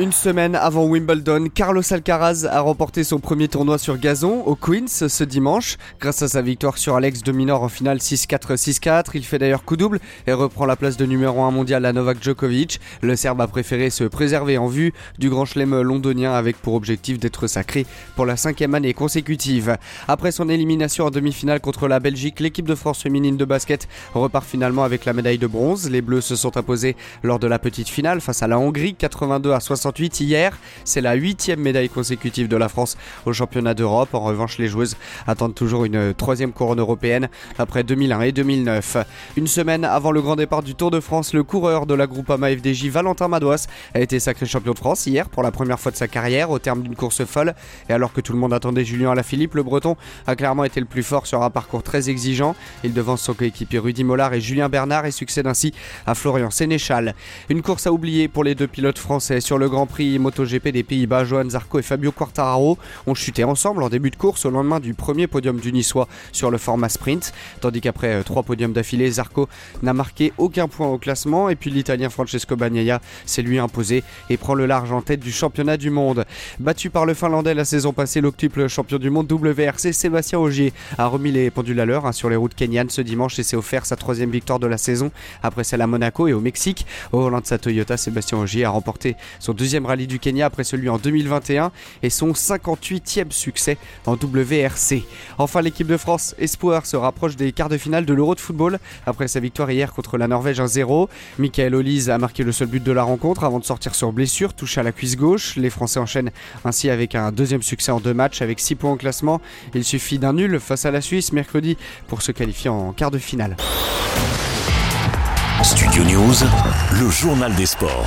Une semaine avant Wimbledon, Carlos Alcaraz a remporté son premier tournoi sur gazon au Queens ce dimanche. Grâce à sa victoire sur Alex de Minor en finale 6-4, 6-4, il fait d'ailleurs coup double et reprend la place de numéro 1 mondial à Novak Djokovic. Le Serbe a préféré se préserver en vue du grand chelem londonien avec pour objectif d'être sacré pour la cinquième année consécutive. Après son élimination en demi-finale contre la Belgique, l'équipe de France féminine de basket repart finalement avec la médaille de bronze. Les Bleus se sont imposés lors de la petite finale face à la Hongrie 82 à 60 hier. C'est la huitième médaille consécutive de la France au championnat d'Europe. En revanche, les joueuses attendent toujours une troisième couronne européenne après 2001 et 2009. Une semaine avant le grand départ du Tour de France, le coureur de la Groupama FDJ, Valentin Madouas, a été sacré champion de France hier pour la première fois de sa carrière au terme d'une course folle. Et alors que tout le monde attendait Julien Alaphilippe, le Breton a clairement été le plus fort sur un parcours très exigeant. Il devance son coéquipier Rudy Mollard et Julien Bernard et succède ainsi à Florian Sénéchal. Une course à oublier pour les deux pilotes français sur le Grand Prix MotoGP des Pays-Bas, Johan Zarco et Fabio Quartararo ont chuté ensemble en début de course au lendemain du premier podium du Niçois sur le format sprint, tandis qu'après euh, trois podiums d'affilée, Zarco n'a marqué aucun point au classement et puis l'Italien Francesco Bagnaia s'est lui imposé et prend le large en tête du championnat du monde. Battu par le Finlandais la saison passée, l'octuple champion du monde WRC Sébastien Ogier a remis les pendules à l'heure hein, sur les routes kenyanes ce dimanche et s'est offert sa troisième victoire de la saison après celle à Monaco et au Mexique. Au volant sa Toyota, Sébastien Ogier a remporté son deuxième rallye du Kenya après celui en 2021 et son 58e succès en WRC. Enfin, l'équipe de France Espoir se rapproche des quarts de finale de l'Euro de football après sa victoire hier contre la Norvège 1-0. Michael Olise a marqué le seul but de la rencontre avant de sortir sur blessure, touché à la cuisse gauche. Les Français enchaînent ainsi avec un deuxième succès en deux matchs avec 6 points au classement. Il suffit d'un nul face à la Suisse mercredi pour se qualifier en quart de finale. Studio News, le journal des sports.